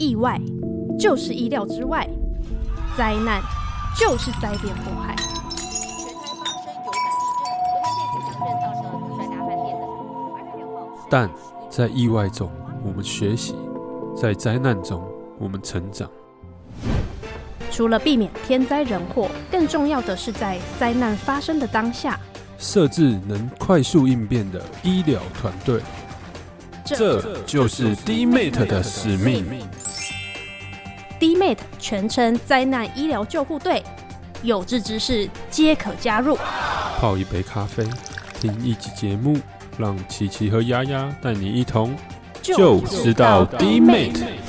意外就是意料之外，灾难就是灾变祸害。但在意外中，我们学习；在灾难中，我们成长。除了避免天灾人祸，更重要的是在灾难发生的当下，设置能快速应变的医疗团队。这就是 DMate 的使命。DMAT 全称灾难医疗救护队，有志之士皆可加入。泡一杯咖啡，听一集节目，让琪琪和丫丫带你一同就知道 DMAT。